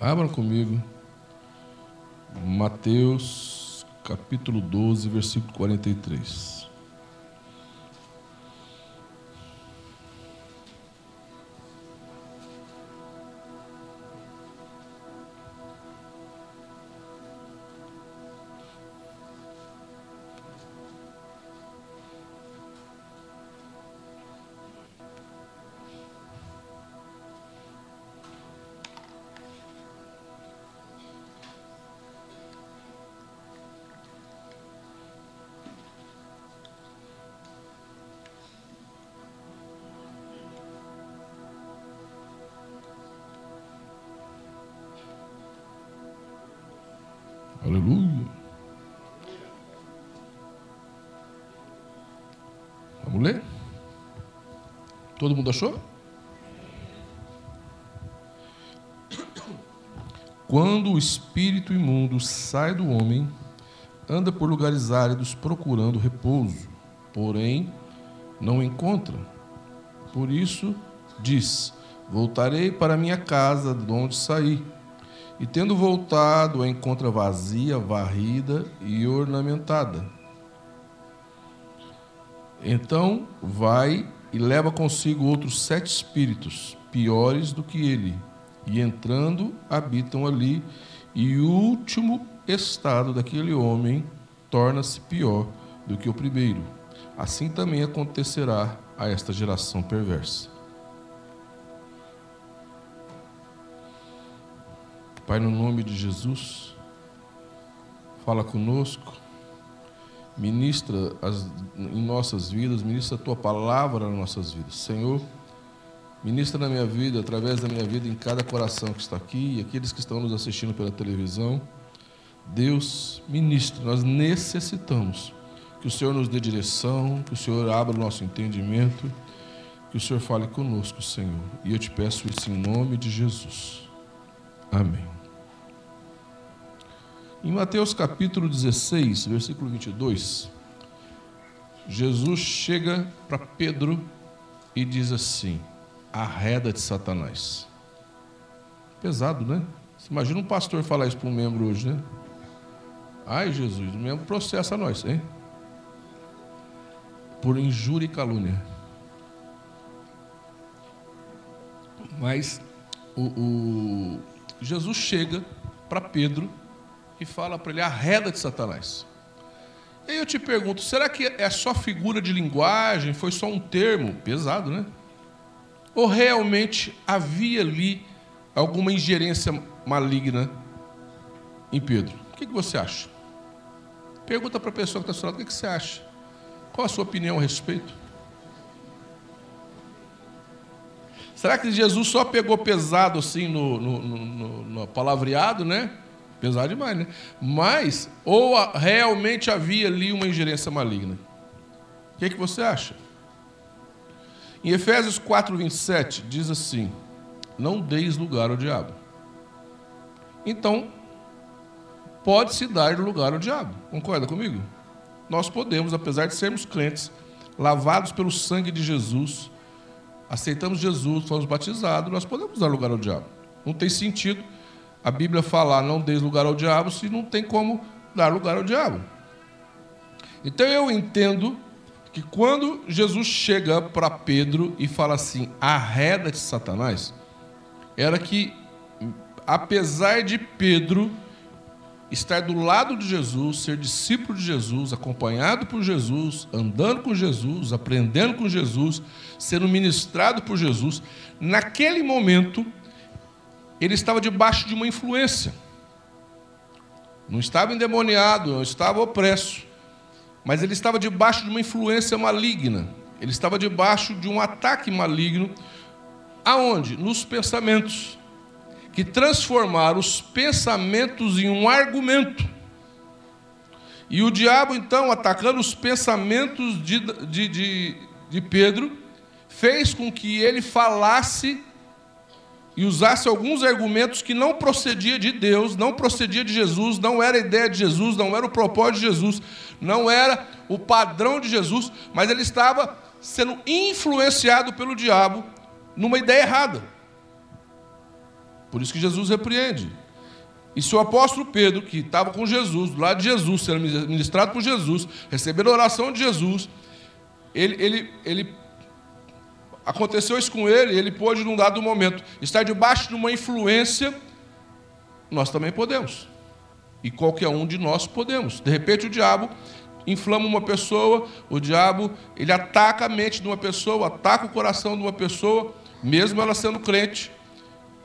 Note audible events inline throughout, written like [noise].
Abra comigo. Mateus, capítulo 12, versículo 43. Todo mundo achou? Quando o espírito imundo sai do homem, anda por lugares áridos procurando repouso, porém não encontra. Por isso diz: Voltarei para minha casa, de onde saí e tendo voltado, a encontra vazia, varrida e ornamentada. Então vai e leva consigo outros sete espíritos, piores do que ele, e entrando, habitam ali, e o último estado daquele homem torna-se pior do que o primeiro. Assim também acontecerá a esta geração perversa. Pai, no nome de Jesus, fala conosco, ministra as, em nossas vidas, ministra a tua palavra nas nossas vidas. Senhor, ministra na minha vida, através da minha vida, em cada coração que está aqui e aqueles que estão nos assistindo pela televisão. Deus, ministra, nós necessitamos que o Senhor nos dê direção, que o Senhor abra o nosso entendimento, que o Senhor fale conosco, Senhor. E eu te peço isso em nome de Jesus. Amém. Em Mateus capítulo 16, versículo 22, Jesus chega para Pedro e diz assim: arreda de Satanás. Pesado, né? Você imagina um pastor falar isso para um membro hoje, né? Ai, Jesus, o membro processa nós, hein? Por injúria e calúnia. Mas o, o Jesus chega para Pedro e fala para ele: arreda de Satanás. E aí eu te pergunto: será que é só figura de linguagem? Foi só um termo? Pesado, né? Ou realmente havia ali alguma ingerência maligna em Pedro? O que, você acha? Pergunta para a pessoa que está ao lado: o que você acha? Qual a sua opinião a respeito? Será que Jesus só pegou pesado assim no, no, no, no palavreado, né? Pesado demais, né? Mas, ou realmente havia ali uma ingerência maligna? O que, é que você acha? Em Efésios 4, 27, diz assim: Não deis lugar ao diabo. Então, pode-se dar lugar ao diabo. Concorda comigo? Nós podemos, apesar de sermos crentes, lavados pelo sangue de Jesus, aceitamos Jesus, fomos batizados, nós podemos dar lugar ao diabo. Não tem sentido a Bíblia falar não dê lugar ao diabo se não tem como dar lugar ao diabo. Então eu entendo que quando Jesus chega para Pedro e fala assim, arreda de Satanás, era que, apesar de Pedro estar do lado de Jesus, ser discípulo de Jesus, acompanhado por Jesus, andando com Jesus, aprendendo com Jesus, sendo ministrado por Jesus, naquele momento ele estava debaixo de uma influência. Não estava endemoniado, não estava opresso, mas ele estava debaixo de uma influência maligna. Ele estava debaixo de um ataque maligno. Aonde? Nos pensamentos. Que transformaram os pensamentos em um argumento. E o diabo, então, atacando os pensamentos de, de, de, de Pedro, fez com que ele falasse e usasse alguns argumentos que não procedia de Deus, não procedia de Jesus, não era a ideia de Jesus, não era o propósito de Jesus, não era o padrão de Jesus, mas ele estava sendo influenciado pelo diabo numa ideia errada. Por isso que Jesus repreende. E se o apóstolo Pedro, que estava com Jesus, do lado de Jesus, sendo ministrado por Jesus, recebendo a oração de Jesus, ele, ele, ele aconteceu isso com ele, ele pôde, num dado momento, estar debaixo de uma influência, nós também podemos. E qualquer um de nós podemos. De repente o diabo inflama uma pessoa, o diabo ele ataca a mente de uma pessoa, ataca o coração de uma pessoa, mesmo ela sendo crente.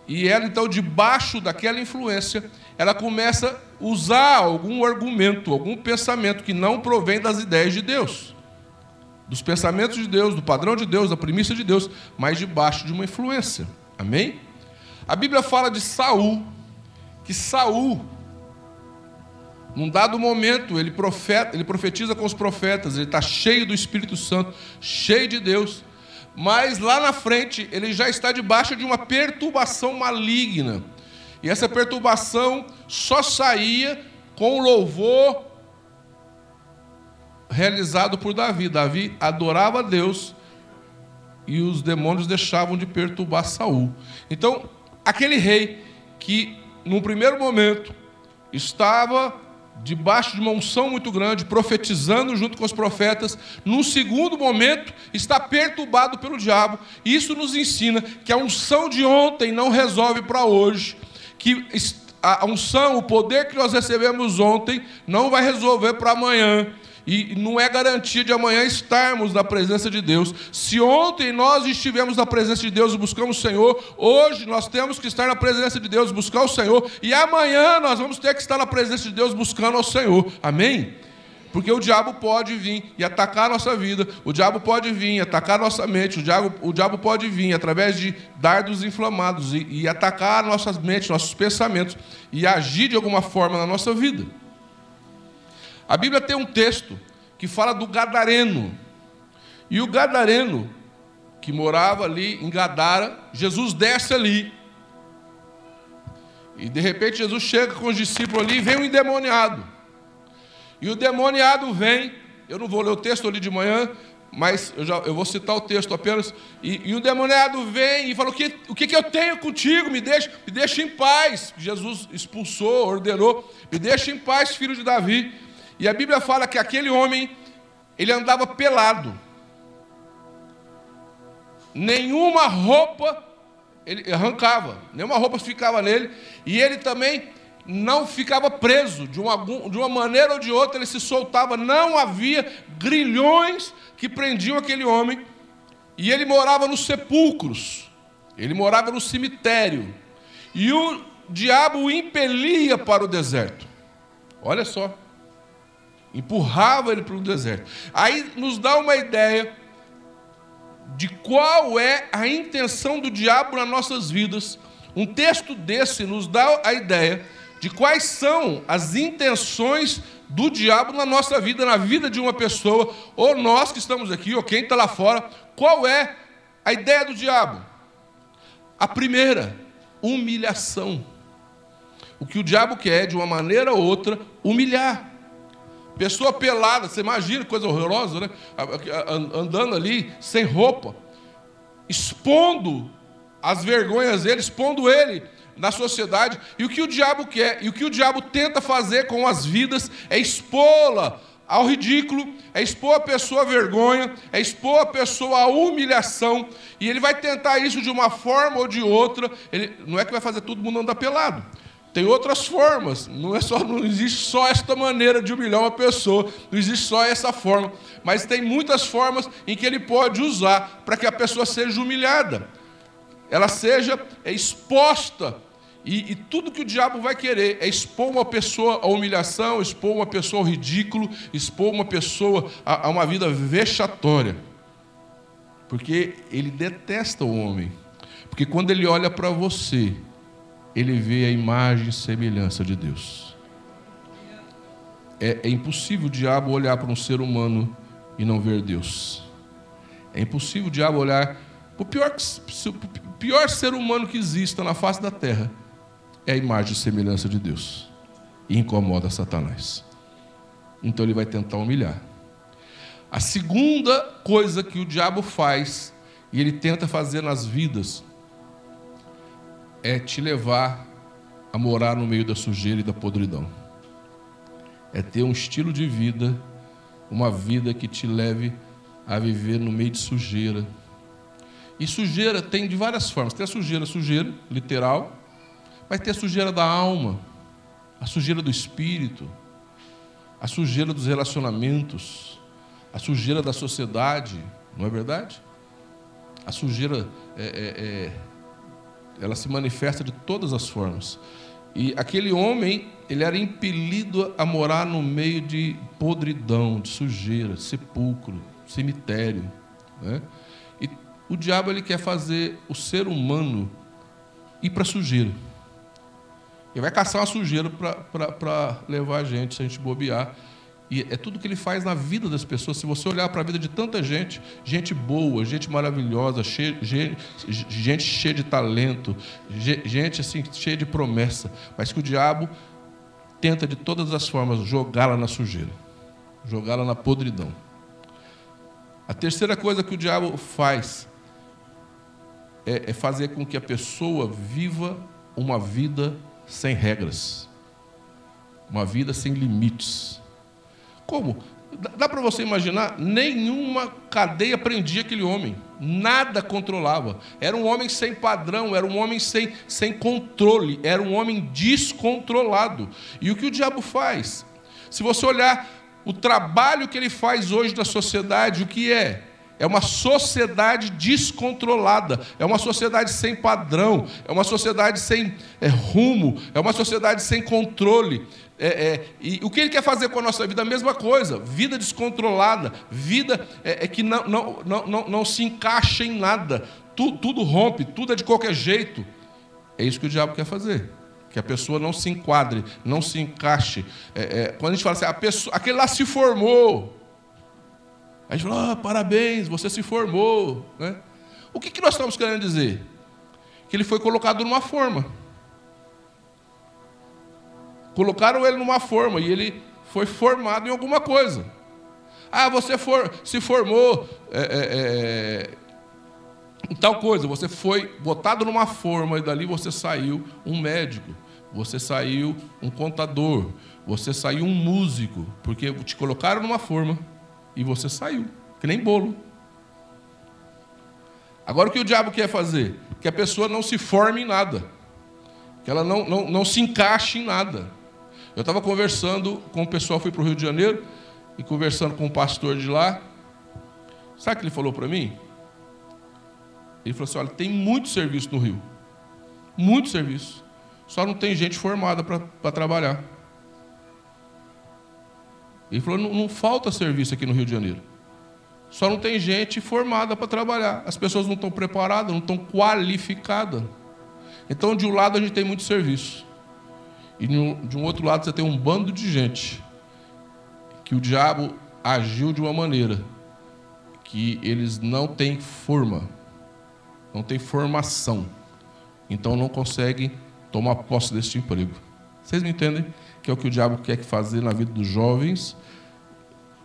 E ela, então, debaixo daquela influência, ela começa a usar algum argumento, algum pensamento que não provém das ideias de Deus, dos pensamentos de Deus, do padrão de Deus, da premissa de Deus, mas debaixo de uma influência. Amém? A Bíblia fala de Saul, que Saul, num dado momento, ele, profeta, ele profetiza com os profetas, ele está cheio do Espírito Santo, cheio de Deus mas lá na frente ele já está debaixo de uma perturbação maligna. E essa perturbação só saía com louvor realizado por Davi. Davi adorava Deus e os demônios deixavam de perturbar Saul. Então, aquele rei que num primeiro momento estava debaixo de uma unção muito grande, profetizando junto com os profetas, num segundo momento está perturbado pelo diabo. Isso nos ensina que a unção de ontem não resolve para hoje, que a unção, o poder que nós recebemos ontem, não vai resolver para amanhã. E não é garantia de amanhã estarmos na presença de Deus. Se ontem nós estivemos na presença de Deus e buscamos o Senhor, hoje nós temos que estar na presença de Deus, buscar o Senhor, e amanhã nós vamos ter que estar na presença de Deus buscando ao Senhor. Amém? Porque o diabo pode vir e atacar a nossa vida, o diabo pode vir e atacar a nossa mente, o diabo, o diabo pode vir através de dardos inflamados e, e atacar nossas mentes, nossos pensamentos e agir de alguma forma na nossa vida. A Bíblia tem um texto que fala do Gadareno. E o Gadareno, que morava ali em Gadara, Jesus desce ali. E de repente Jesus chega com os discípulos ali e vem um endemoniado. E o demoniado vem, eu não vou ler o texto ali de manhã, mas eu, já, eu vou citar o texto apenas. E, e o demoniado vem e fala: O que, o que, que eu tenho contigo? Me deixa, me deixa em paz. Jesus expulsou, ordenou: Me deixa em paz, filho de Davi. E a Bíblia fala que aquele homem, ele andava pelado. Nenhuma roupa ele arrancava, nenhuma roupa ficava nele, e ele também não ficava preso, de uma, de uma maneira ou de outra ele se soltava, não havia grilhões que prendiam aquele homem, e ele morava nos sepulcros, ele morava no cemitério, e o diabo o impelia para o deserto. Olha só empurrava ele para o deserto. Aí nos dá uma ideia de qual é a intenção do diabo nas nossas vidas. Um texto desse nos dá a ideia de quais são as intenções do diabo na nossa vida, na vida de uma pessoa, ou nós que estamos aqui, ou quem está lá fora. Qual é a ideia do diabo? A primeira, humilhação. O que o diabo quer, de uma maneira ou outra, humilhar. Pessoa pelada, você imagina coisa horrorosa, né? Andando ali sem roupa, expondo as vergonhas dele, expondo ele na sociedade. E o que o diabo quer, e o que o diabo tenta fazer com as vidas é expô-la ao ridículo, é expor a pessoa à vergonha, é expor a pessoa à humilhação, e ele vai tentar isso de uma forma ou de outra. Ele não é que vai fazer todo mundo andar pelado. Tem outras formas, não, é só, não existe só esta maneira de humilhar uma pessoa, não existe só essa forma, mas tem muitas formas em que ele pode usar para que a pessoa seja humilhada, ela seja exposta, e, e, tudo que o diabo vai querer é expor uma pessoa à humilhação, expor uma pessoa ao ridículo, expor uma pessoa a, a uma vida vexatória, porque ele detesta o homem, porque quando ele olha para você, ele vê a imagem e semelhança de Deus. É, é impossível o diabo olhar para um ser humano e não ver Deus. É impossível o diabo olhar para o pior, pior ser humano que exista na face da terra. É a imagem e semelhança de Deus. E incomoda Satanás. Então ele vai tentar humilhar. A segunda coisa que o diabo faz, e ele tenta fazer nas vidas é te levar a morar no meio da sujeira e da podridão. É ter um estilo de vida, uma vida que te leve a viver no meio de sujeira. E sujeira tem de várias formas. Tem a sujeira, sujeira, literal, mas tem a sujeira da alma, a sujeira do espírito, a sujeira dos relacionamentos, a sujeira da sociedade, não é verdade? A sujeira é, é, é, ela se manifesta de todas as formas. E aquele homem, ele era impelido a morar no meio de podridão, de sujeira, sepulcro, cemitério. Né? E o diabo ele quer fazer o ser humano ir para a sujeira. Ele vai caçar uma sujeira para levar a gente, se a gente bobear. E é tudo que ele faz na vida das pessoas. Se você olhar para a vida de tanta gente, gente boa, gente maravilhosa, cheia, gente cheia de talento, gente assim cheia de promessa, mas que o diabo tenta de todas as formas jogá-la na sujeira, jogá-la na podridão. A terceira coisa que o diabo faz é, é fazer com que a pessoa viva uma vida sem regras, uma vida sem limites. Como? Dá para você imaginar? Nenhuma cadeia prendia aquele homem, nada controlava. Era um homem sem padrão, era um homem sem, sem controle, era um homem descontrolado. E o que o diabo faz? Se você olhar o trabalho que ele faz hoje na sociedade, o que é? É uma sociedade descontrolada, é uma sociedade sem padrão, é uma sociedade sem é, rumo, é uma sociedade sem controle. É, é, e o que ele quer fazer com a nossa vida? A mesma coisa, vida descontrolada, vida é, é que não, não, não, não, não se encaixa em nada, tudo, tudo rompe, tudo é de qualquer jeito. É isso que o diabo quer fazer que a pessoa não se enquadre, não se encaixe. É, é, quando a gente fala assim, a pessoa, aquele lá se formou, a gente fala, ah, parabéns, você se formou. Né? O que, que nós estamos querendo dizer? Que ele foi colocado numa forma. Colocaram ele numa forma e ele foi formado em alguma coisa. Ah, você for, se formou é, é, é, em tal coisa, você foi botado numa forma e dali você saiu um médico, você saiu um contador, você saiu um músico, porque te colocaram numa forma e você saiu, que nem bolo. Agora o que o diabo quer fazer? Que a pessoa não se forme em nada, que ela não, não, não se encaixe em nada. Eu estava conversando com o pessoal, fui para o Rio de Janeiro, e conversando com o pastor de lá. Sabe o que ele falou para mim? Ele falou assim: olha, tem muito serviço no Rio. Muito serviço. Só não tem gente formada para trabalhar. Ele falou: não, não falta serviço aqui no Rio de Janeiro. Só não tem gente formada para trabalhar. As pessoas não estão preparadas, não estão qualificadas. Então, de um lado, a gente tem muito serviço. E de um outro lado, você tem um bando de gente que o diabo agiu de uma maneira que eles não têm forma, não têm formação. Então, não conseguem tomar posse desse emprego. Vocês me entendem? Que é o que o diabo quer fazer na vida dos jovens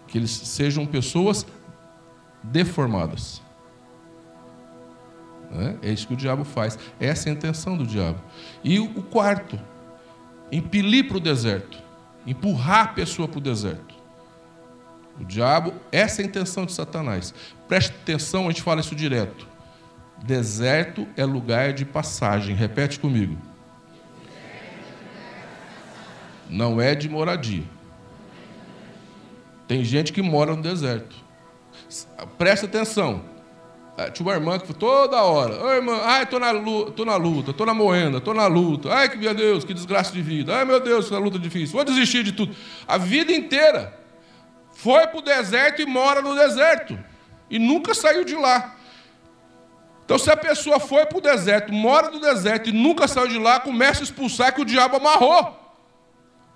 que eles sejam pessoas deformadas. É isso que o diabo faz. Essa é a intenção do diabo. E o quarto, impelir para o deserto, empurrar a pessoa para o deserto. O diabo, essa é a intenção de Satanás. Preste atenção, a gente fala isso direto. Deserto é lugar de passagem. Repete comigo. Não é de moradia. Tem gente que mora no deserto. Presta atenção. Ah, tinha uma irmã que toda hora, Oi, irmã, ai, estou na, luta, tô na luta, estou na moenda, estou na luta. Ai, que meu Deus, que desgraça de vida. Ai, meu Deus, que luta difícil. Vou desistir de tudo. A vida inteira foi para o deserto e mora no deserto. E nunca saiu de lá. Então, se a pessoa foi para o deserto, mora no deserto e nunca saiu de lá, começa a expulsar que o diabo amarrou.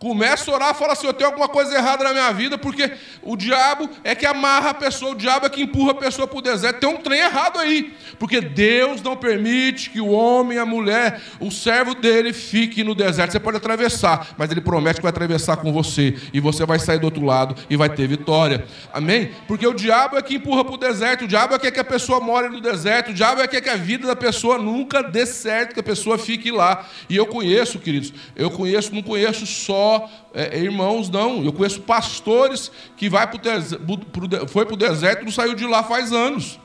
Começa a orar, fala assim: eu tenho alguma coisa errada na minha vida, porque o diabo é que amarra a pessoa, o diabo é que empurra a pessoa para o deserto. Tem um trem errado aí, porque Deus não permite que o homem, a mulher, o servo dele fique no deserto. Você pode atravessar, mas ele promete que vai atravessar com você, e você vai sair do outro lado e vai ter vitória. Amém? Porque o diabo é que empurra para o deserto, o diabo é que quer que a pessoa more no deserto, o diabo é que quer que a vida da pessoa nunca dê certo, que a pessoa fique lá. E eu conheço, queridos, eu conheço, não conheço só é, irmãos, não. Eu conheço pastores que vai pro pro, foi para o deserto e não saiu de lá faz anos.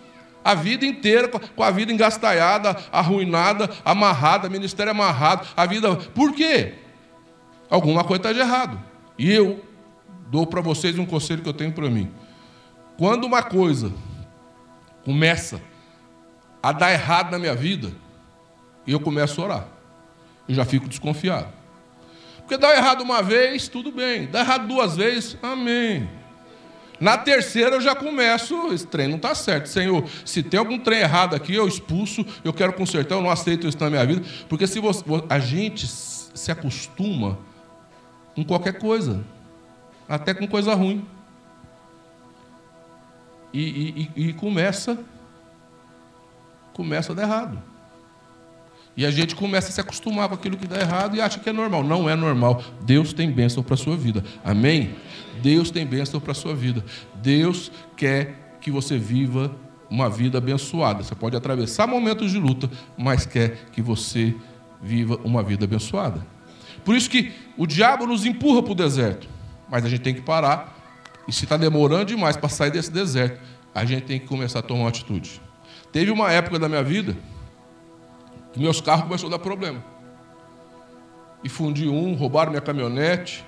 A vida inteira com a vida engastalhada, arruinada, amarrada, ministério amarrado. A vida. Por quê? Alguma coisa está de errado. E eu dou para vocês um conselho que eu tenho para mim. Quando uma coisa começa a dar errado na minha vida, eu começo a orar. Eu já fico desconfiado. Porque dá errado uma vez, tudo bem. Dá errado duas vezes, amém. Na terceira eu já começo, esse trem não está certo. Senhor, se tem algum trem errado aqui, eu expulso, eu quero consertar, eu não aceito isso na minha vida. Porque se você, a gente se acostuma com qualquer coisa, até com coisa ruim. E, e, e começa, começa a dar errado. E a gente começa a se acostumar com aquilo que dá errado e acha que é normal. Não é normal. Deus tem bênção para a sua vida. Amém? Deus tem bênção para a sua vida. Deus quer que você viva uma vida abençoada. Você pode atravessar momentos de luta, mas quer que você viva uma vida abençoada. Por isso que o diabo nos empurra para o deserto. Mas a gente tem que parar. E se está demorando demais para sair desse deserto, a gente tem que começar a tomar uma atitude. Teve uma época da minha vida meus carros começaram a dar problema. E fundi um, roubaram minha caminhonete,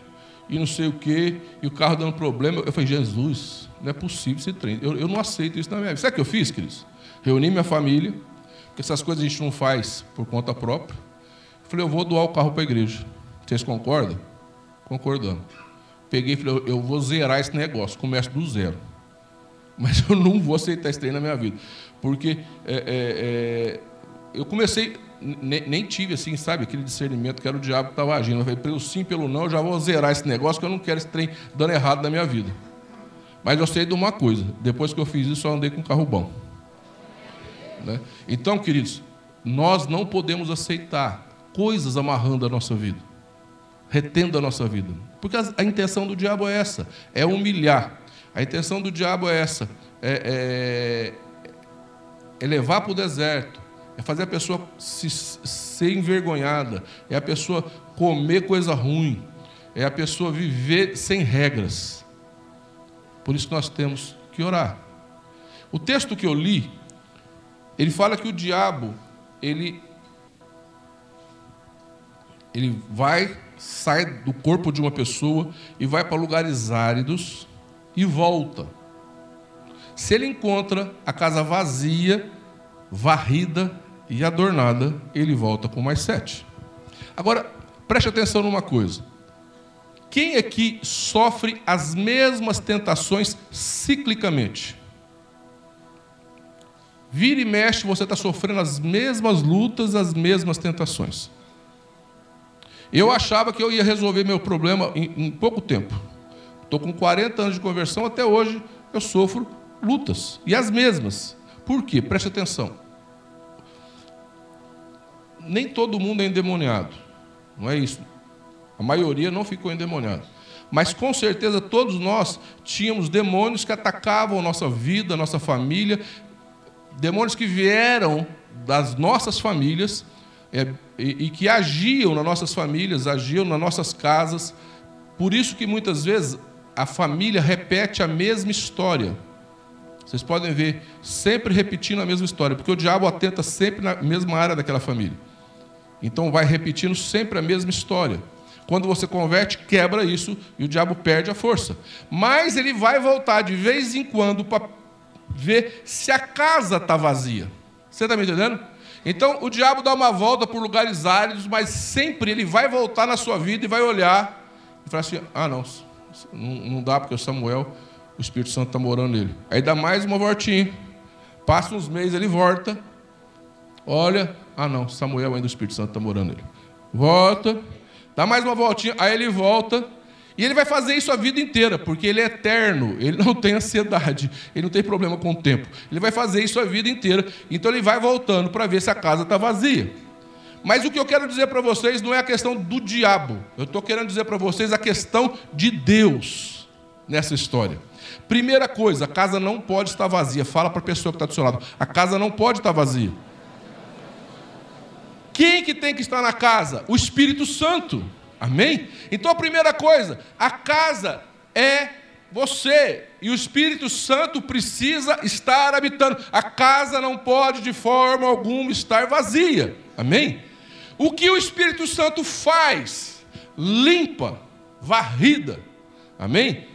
e não sei o quê, e o carro dando problema. Eu falei, Jesus, não é possível esse trem. Eu, eu não aceito isso na minha vida. Sabe o que eu fiz, queridos? Reuni minha família, porque essas coisas a gente não faz por conta própria. Falei, eu vou doar o carro para a igreja. Vocês concordam? Concordando. Peguei e falei, eu vou zerar esse negócio, começo do zero. Mas [laughs] eu não vou aceitar esse trem na minha vida. Porque é, é, é, eu comecei, nem, tive assim, sabe, aquele discernimento que era o diabo que estava agindo. Eu falei, pelo sim, pelo não, eu já vou zerar esse negócio, que eu não quero esse trem dando errado na minha vida. Mas eu sei de uma coisa: depois que eu fiz isso, eu andei com um carro bom. Né? Então, queridos, nós não podemos aceitar coisas amarrando a nossa vida, retendo a nossa vida. Porque a, a intenção do diabo é essa: é humilhar. A intenção do diabo é essa: é, é, é levar para o deserto, é fazer a pessoa se, ser envergonhada, é a pessoa comer coisa ruim, é a pessoa viver sem regras. Por isso nós temos que orar. O texto que eu li, ele fala que o diabo, ele, ele vai, sai do corpo de uma pessoa e vai para lugares áridos e volta. Se ele encontra a casa vazia, varrida e adornada, ele volta com mais sete. Agora, preste atenção numa coisa. Quem aqui sofre as mesmas tentações ciclicamente? Vira e mexe, você está sofrendo as mesmas lutas, as mesmas tentações. Eu achava que eu ia resolver meu problema em, em pouco tempo. Estou com 40 anos de conversão, até hoje eu sofro lutas, e as mesmas. Por quê? Preste atenção nem todo mundo é endemoniado. Não é isso. A maioria não ficou endemoniado. Mas com certeza todos nós tínhamos demônios que atacavam a nossa vida, nossa família, demônios que vieram das nossas famílias é, e, e que agiam nas nossas famílias, agiam nas nossas casas. Por isso que muitas vezes a família repete a mesma história. Vocês podem ver, sempre repetindo a mesma história, porque o diabo atenta sempre na mesma área daquela família. Então vai repetindo sempre a mesma história. Quando você converte, quebra isso e o diabo perde a força. Mas ele vai voltar de vez em quando para ver se a casa está vazia. Você está me entendendo? Então o diabo dá uma volta por lugares áridos, mas sempre ele vai voltar na sua vida e vai olhar e falar assim: ah, não, não dá porque o Samuel, o Espírito Santo está morando nele. Aí dá mais uma voltinha. Passa uns meses, ele volta. Olha, ah, não, Samuel ainda o Espírito Santo está morando nele. Volta, dá mais uma voltinha, aí ele volta. E ele vai fazer isso a vida inteira, porque ele é eterno, ele não tem ansiedade, ele não tem problema com o tempo. Ele vai fazer isso a vida inteira, então ele vai voltando para ver se a casa está vazia. Mas o que eu quero dizer para vocês não é a questão do diabo, eu estou querendo dizer para vocês a questão de Deus nessa história. Primeira coisa, a casa não pode estar vazia. Fala para a pessoa que está do seu lado, a casa não pode estar vazia. Quem que tem que estar na casa? O Espírito Santo. Amém? Então a primeira coisa, a casa é você e o Espírito Santo precisa estar habitando. A casa não pode de forma alguma estar vazia. Amém? O que o Espírito Santo faz? Limpa, varrida. Amém?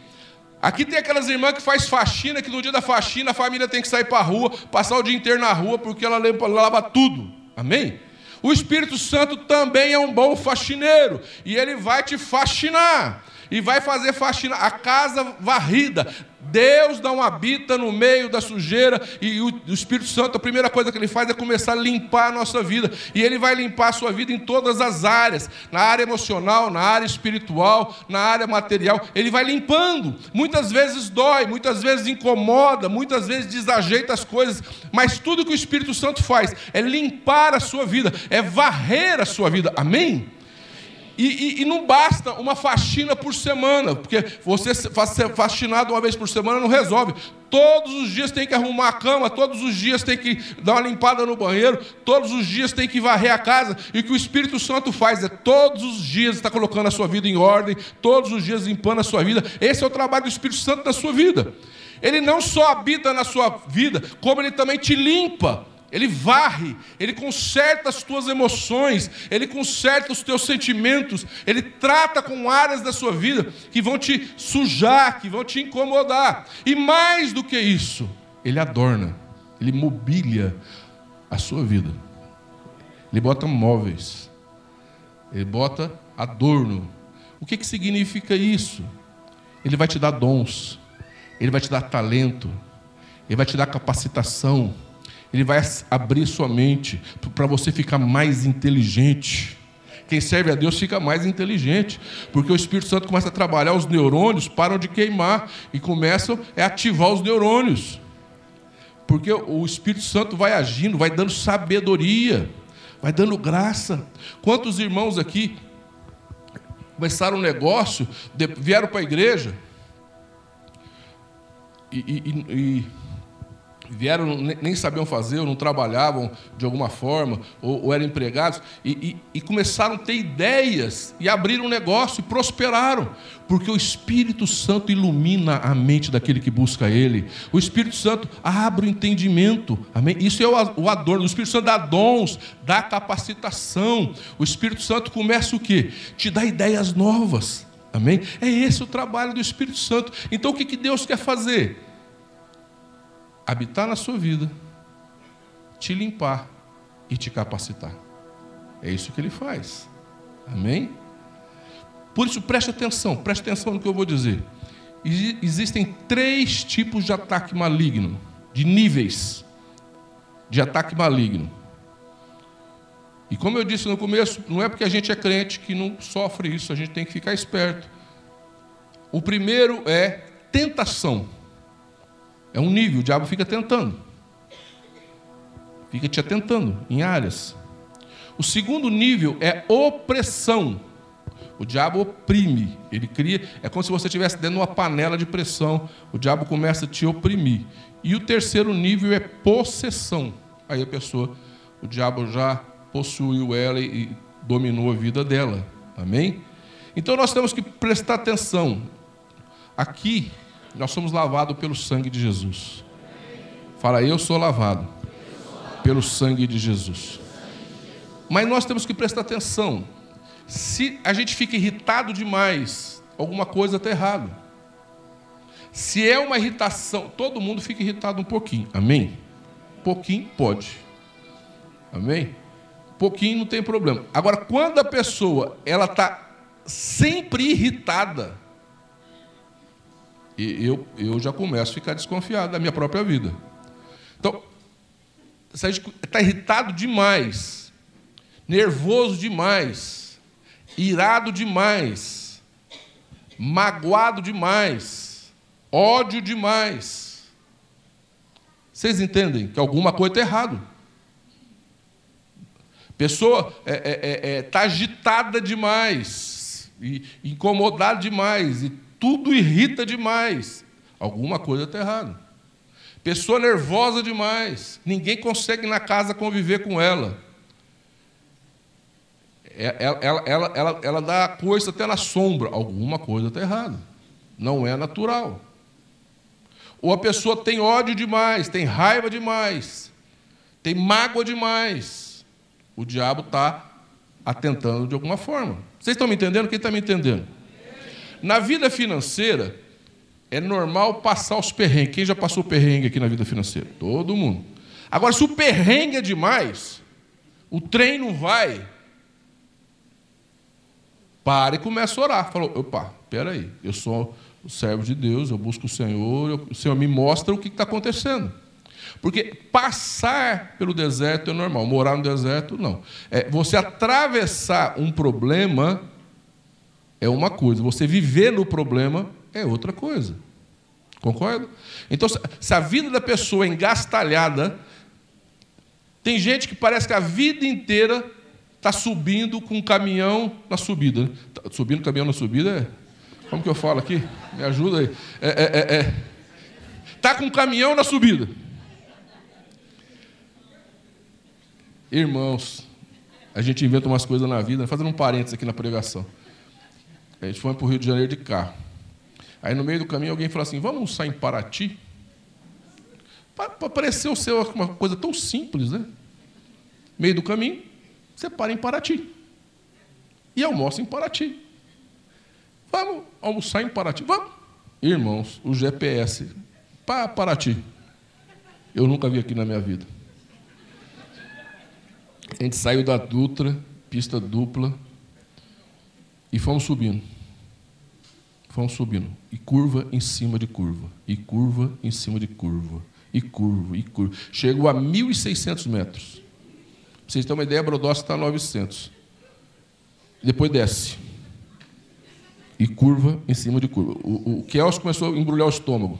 Aqui tem aquelas irmãs que faz faxina, que no dia da faxina a família tem que sair para a rua, passar o dia inteiro na rua, porque ela lava tudo. Amém? O Espírito Santo também é um bom faxineiro e ele vai te faxinar e vai fazer faxina, a casa varrida. Deus não habita no meio da sujeira e o Espírito Santo, a primeira coisa que ele faz é começar a limpar a nossa vida. E ele vai limpar a sua vida em todas as áreas, na área emocional, na área espiritual, na área material. Ele vai limpando. Muitas vezes dói, muitas vezes incomoda, muitas vezes desajeita as coisas, mas tudo que o Espírito Santo faz é limpar a sua vida, é varrer a sua vida. Amém? E, e, e, não basta uma faxina por semana, porque você ser faxinado uma vez por semana não resolve. Todos os dias tem que arrumar a cama, todos os dias tem que dar uma limpada no banheiro, todos os dias tem que varrer a casa. E o que o Espírito Santo faz é todos os dias está colocando a sua vida em ordem, todos os dias limpando a sua vida. Esse é o trabalho do Espírito Santo na sua vida. Ele não só habita na sua vida, como ele também te limpa. Ele varre, ele conserta as tuas emoções, ele conserta os teus sentimentos, ele trata com áreas da sua vida que vão te sujar, que vão te incomodar. E mais do que isso, ele adorna, ele mobília a sua vida. Ele bota móveis, ele bota adorno. O que, que significa isso? Ele vai te dar dons, ele vai te dar talento, ele vai te dar capacitação ele vai abrir sua mente para você ficar mais inteligente. Quem serve a Deus fica mais inteligente, porque o Espírito Santo começa a trabalhar, os neurônios param de queimar e começam a ativar os neurônios. Porque o Espírito Santo vai agindo, vai dando sabedoria, vai dando graça. Quantos irmãos aqui começaram um negócio, vieram para a igreja e, e, e vieram, nem sabiam fazer, ou não trabalhavam de alguma forma, ou, ou eram empregados, e, e, e, começaram a ter ideias, e abriram um negócio, e prosperaram, porque o Espírito Santo ilumina a mente daquele que busca Ele, o Espírito Santo abre o entendimento, amém? Isso é o adorno, o Espírito Santo dá dons, dá capacitação, o Espírito Santo começa o quê? Te dá ideias novas, amém? É esse o trabalho do Espírito Santo, então o que, que Deus quer fazer? Habitar na sua vida, te limpar e te capacitar. É isso que ele faz. Amém? Por isso, preste atenção, preste atenção no que eu vou dizer. Existem três tipos de ataque maligno, de níveis de ataque maligno. E como eu disse no começo, não é porque a gente é crente que não sofre isso, a gente tem que ficar esperto. O primeiro é tentação. É um nível, o diabo fica tentando. Fica te atentando em áreas. O segundo nível é opressão. O diabo oprime, ele cria, é como se você estivesse dentro de uma panela de pressão. O diabo começa a te oprimir. E o terceiro nível é possessão. Aí a pessoa, o diabo já possuiu ela e dominou a vida dela. Amém? Então nós temos que prestar atenção. Aqui nós somos lavados pelo sangue de Jesus. Fala, eu sou lavado pelo sangue de Jesus. Mas nós temos que prestar atenção. Se a gente fica irritado demais, alguma coisa está errado. Se é uma irritação, todo mundo fica irritado um pouquinho, amém? Pouquinho pode, amém? Pouquinho não tem problema. Agora, quando a pessoa ela está sempre irritada, e eu, eu já começo a ficar desconfiado da minha própria vida. Então, gente está irritado demais, nervoso demais, irado demais, magoado demais, ódio demais. Vocês entendem que alguma coisa está errado. Pessoa está é, é, é, tá agitada demais, e incomodada demais, e tudo irrita demais. Alguma coisa está errada. Pessoa nervosa demais, ninguém consegue na casa conviver com ela. É, ela, ela, ela, ela, ela dá coisa até na sombra. Alguma coisa está errada. Não é natural. Ou a pessoa tem ódio demais, tem raiva demais, tem mágoa demais. O diabo está atentando de alguma forma. Vocês estão me entendendo? Quem está me entendendo? Na vida financeira, é normal passar os perrengues. Quem já passou perrengue aqui na vida financeira? Todo mundo. Agora, se o perrengue é demais, o trem não vai, para e começa a orar. Falou, opa, peraí, eu sou o servo de Deus, eu busco o Senhor, o Senhor me mostra o que está acontecendo. Porque passar pelo deserto é normal, morar no deserto, não. É, você atravessar um problema é uma coisa, você viver no problema é outra coisa. Concorda? Então, se a vida da pessoa é engastalhada, tem gente que parece que a vida inteira está subindo com um caminhão na subida. Né? Tá subindo caminhão na subida é. Como que eu falo aqui? Me ajuda aí. É, é, é, é. Tá com um caminhão na subida. Irmãos, a gente inventa umas coisas na vida, fazendo um parênteses aqui na pregação. A gente foi para o Rio de Janeiro de carro. Aí no meio do caminho alguém falou assim: vamos almoçar em Paraty? Pareceu ser uma coisa tão simples, né? Meio do caminho, você para em Paraty. E almoça em Paraty. Vamos almoçar em Paraty. Vamos. Irmãos, o GPS para Paraty. Eu nunca vi aqui na minha vida. A gente saiu da Dutra, pista dupla, e fomos subindo. Fomos subindo. E curva em cima de curva. E curva em cima de curva. E curva, e curva. Chegou a 1.600 metros. Para vocês terem uma ideia, Brodowski está a 900. Depois desce. E curva em cima de curva. O, o Kels começou a embrulhar o estômago.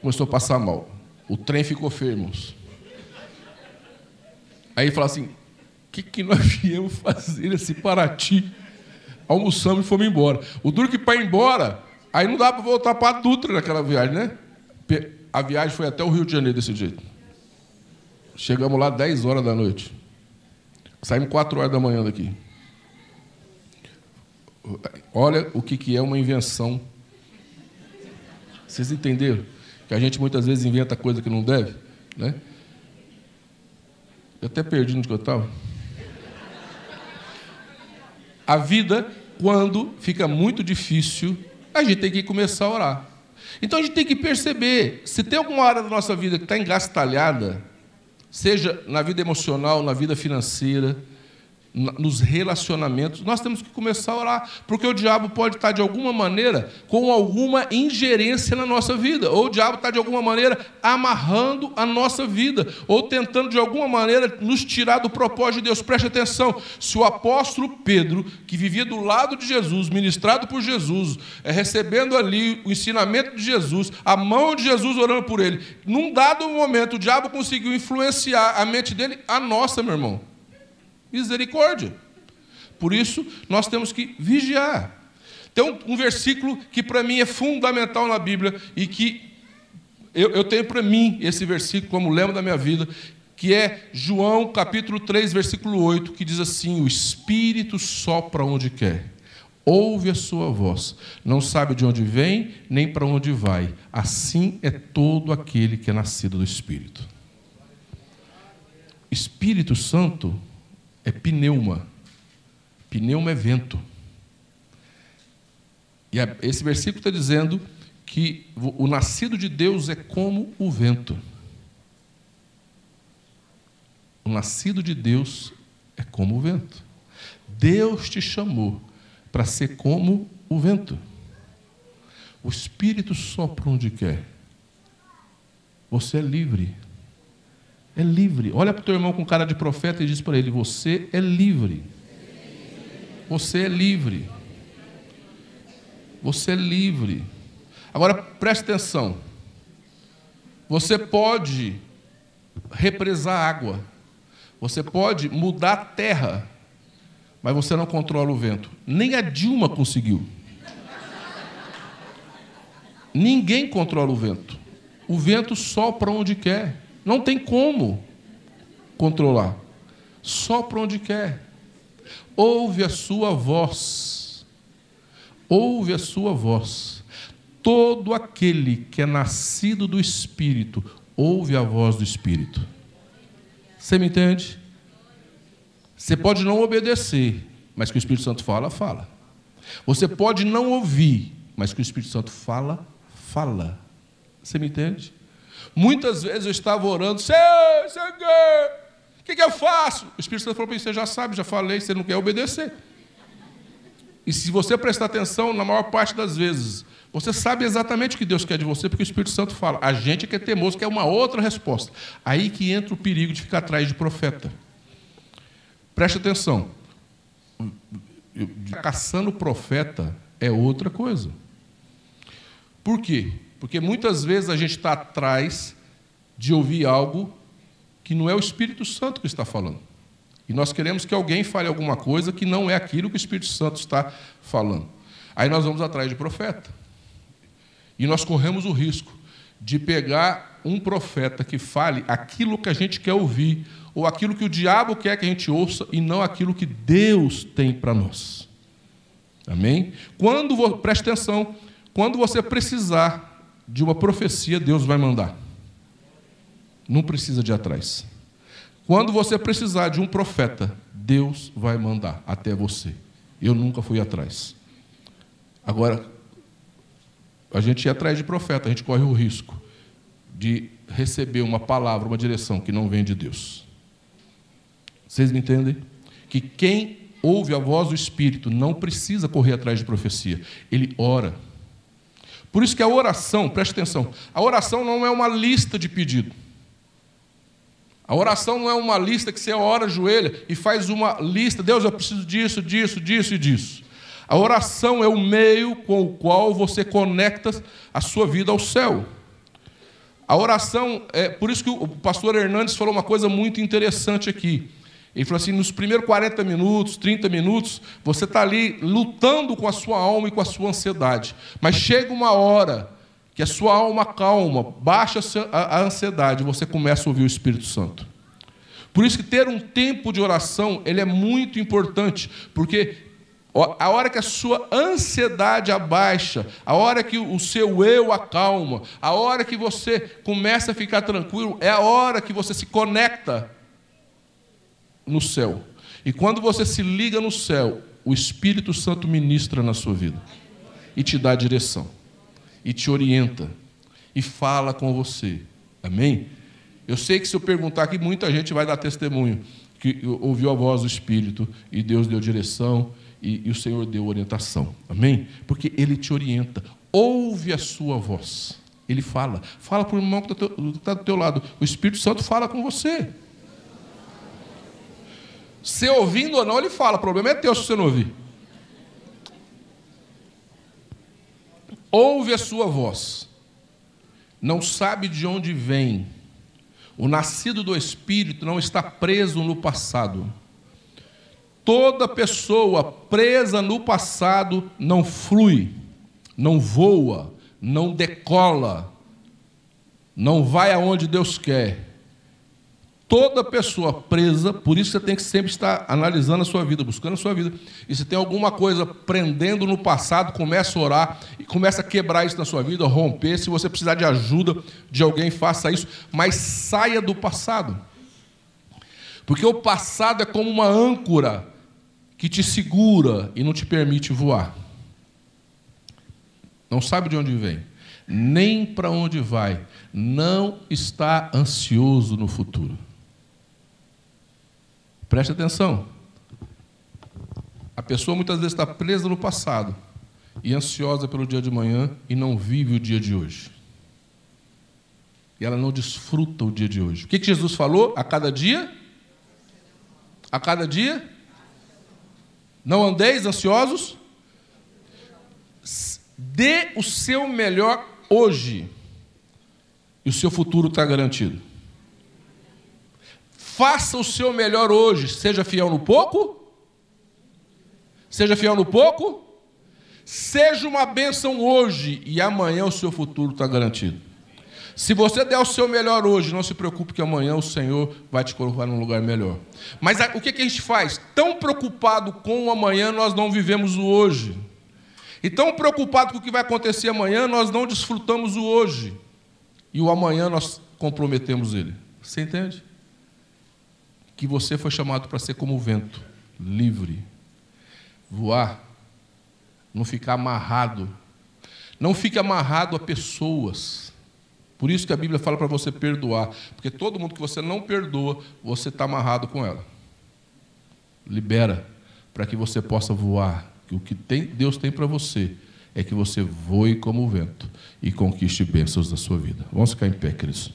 Começou a passar mal. O trem ficou firme. Aí ele falou assim: o que, que nós [laughs] viemos fazer esse Paraty? Almoçamos e fomos embora. O duro que para ir embora, aí não dá para voltar para a Dutra naquela viagem, né? A viagem foi até o Rio de Janeiro desse jeito. Chegamos lá 10 horas da noite. Saímos 4 horas da manhã daqui. Olha o que, que é uma invenção. Vocês entenderam? Que a gente muitas vezes inventa coisa que não deve, né? Eu até perdi onde eu estava. A vida, quando fica muito difícil, a gente tem que começar a orar. Então a gente tem que perceber, se tem alguma área da nossa vida que está engastalhada, seja na vida emocional, na vida financeira, nos relacionamentos, nós temos que começar a orar, porque o diabo pode estar de alguma maneira com alguma ingerência na nossa vida, ou o diabo está de alguma maneira amarrando a nossa vida, ou tentando de alguma maneira nos tirar do propósito de Deus. Preste atenção: se o apóstolo Pedro, que vivia do lado de Jesus, ministrado por Jesus, é, recebendo ali o ensinamento de Jesus, a mão de Jesus orando por ele, num dado momento o diabo conseguiu influenciar a mente dele, a nossa, meu irmão misericórdia. Por isso, nós temos que vigiar. Tem um, um versículo que para mim é fundamental na Bíblia e que eu, eu tenho para mim esse versículo como lema da minha vida, que é João capítulo 3, versículo 8, que diz assim: O Espírito sopra onde quer, ouve a sua voz, não sabe de onde vem nem para onde vai. Assim é todo aquele que é nascido do Espírito. Espírito Santo é pneuma. Pneuma é vento. E esse versículo está dizendo que o nascido de Deus é como o vento. O nascido de Deus é como o vento. Deus te chamou para ser como o vento. O Espírito sopra onde quer. Você é livre. É livre. Olha para o teu irmão com cara de profeta e diz para ele: Você é livre. Você é livre. Você é livre. Agora preste atenção. Você pode represar água. Você pode mudar a terra. Mas você não controla o vento. Nem a Dilma conseguiu. Ninguém controla o vento. O vento sopra onde quer. Não tem como controlar. Sopra onde quer. Ouve a sua voz. Ouve a sua voz. Todo aquele que é nascido do Espírito ouve a voz do Espírito. Você me entende? Você pode não obedecer, mas que o Espírito Santo fala, fala. Você pode não ouvir, mas que o Espírito Santo fala, fala. Você me entende? Muitas vezes eu estava orando, Senhor, Senhor, o que, que eu faço? O Espírito Santo falou para mim, você já sabe, já falei, você não quer obedecer. E se você prestar atenção, na maior parte das vezes, você sabe exatamente o que Deus quer de você, porque o Espírito Santo fala. A gente que é teimoso quer uma outra resposta. Aí que entra o perigo de ficar atrás de profeta. Preste atenção. Caçando profeta é outra coisa. Por quê? Porque muitas vezes a gente está atrás de ouvir algo que não é o Espírito Santo que está falando. E nós queremos que alguém fale alguma coisa que não é aquilo que o Espírito Santo está falando. Aí nós vamos atrás de profeta. E nós corremos o risco de pegar um profeta que fale aquilo que a gente quer ouvir, ou aquilo que o diabo quer que a gente ouça, e não aquilo que Deus tem para nós. Amém? Quando, preste atenção, quando você precisar de uma profecia, Deus vai mandar. Não precisa de atrás. Quando você precisar de um profeta, Deus vai mandar até você. Eu nunca fui atrás. Agora, a gente ir atrás de profeta, a gente corre o risco de receber uma palavra, uma direção que não vem de Deus. Vocês me entendem? Que quem ouve a voz do Espírito não precisa correr atrás de profecia, ele ora. Por isso que a oração, preste atenção, a oração não é uma lista de pedido. A oração não é uma lista que você ora, ajoelha e faz uma lista. Deus, eu preciso disso, disso, disso e disso. A oração é o meio com o qual você conecta a sua vida ao céu. A oração, é por isso que o pastor Hernandes falou uma coisa muito interessante aqui. Ele falou assim: nos primeiros 40 minutos, 30 minutos, você está ali lutando com a sua alma e com a sua ansiedade. Mas chega uma hora que a sua alma calma, baixa a ansiedade, você começa a ouvir o Espírito Santo. Por isso que ter um tempo de oração, ele é muito importante, porque a hora que a sua ansiedade abaixa, a hora que o seu eu acalma, a hora que você começa a ficar tranquilo, é a hora que você se conecta no céu. E quando você se liga no céu, o Espírito Santo ministra na sua vida e te dá direção, e te orienta, e fala com você. Amém? Eu sei que se eu perguntar aqui, muita gente vai dar testemunho que ouviu a voz do Espírito e Deus deu direção e, e o Senhor deu orientação. Amém? Porque Ele te orienta. Ouve a sua voz. Ele fala. Fala para o irmão que está do teu lado. O Espírito Santo fala com você. Se ouvindo ou não, ele fala. O problema é teu se você não ouvir. Ouve a sua voz. Não sabe de onde vem. O nascido do Espírito não está preso no passado. Toda pessoa presa no passado não flui, não voa, não decola, não vai aonde Deus quer toda pessoa presa, por isso você tem que sempre estar analisando a sua vida, buscando a sua vida. E se tem alguma coisa prendendo no passado, comece a orar e comece a quebrar isso na sua vida, romper. Se você precisar de ajuda de alguém, faça isso, mas saia do passado. Porque o passado é como uma âncora que te segura e não te permite voar. Não sabe de onde vem, nem para onde vai. Não está ansioso no futuro. Preste atenção. A pessoa muitas vezes está presa no passado e ansiosa pelo dia de manhã e não vive o dia de hoje. E ela não desfruta o dia de hoje. O que, que Jesus falou? A cada dia? A cada dia? Não andeis ansiosos. Dê o seu melhor hoje. E o seu futuro está garantido. Faça o seu melhor hoje. Seja fiel no pouco. Seja fiel no pouco. Seja uma bênção hoje. E amanhã o seu futuro está garantido. Se você der o seu melhor hoje, não se preocupe que amanhã o Senhor vai te colocar num lugar melhor. Mas o que, a gente faz? Tão preocupado com o amanhã, nós não vivemos o hoje. E tão preocupado com o que vai acontecer amanhã, nós não desfrutamos o hoje. E o amanhã nós comprometemos ele. Você entende? Que você foi chamado para ser como o vento, livre, voar, não ficar amarrado. Não fique amarrado a pessoas por isso que a Bíblia fala para você perdoar, porque todo mundo que você não perdoa, você está amarrado com ela. Libera, para que você possa voar. O que tem, Deus tem para você é que você voe como o vento e conquiste bênçãos da sua vida. Vamos ficar em pé, Cristo.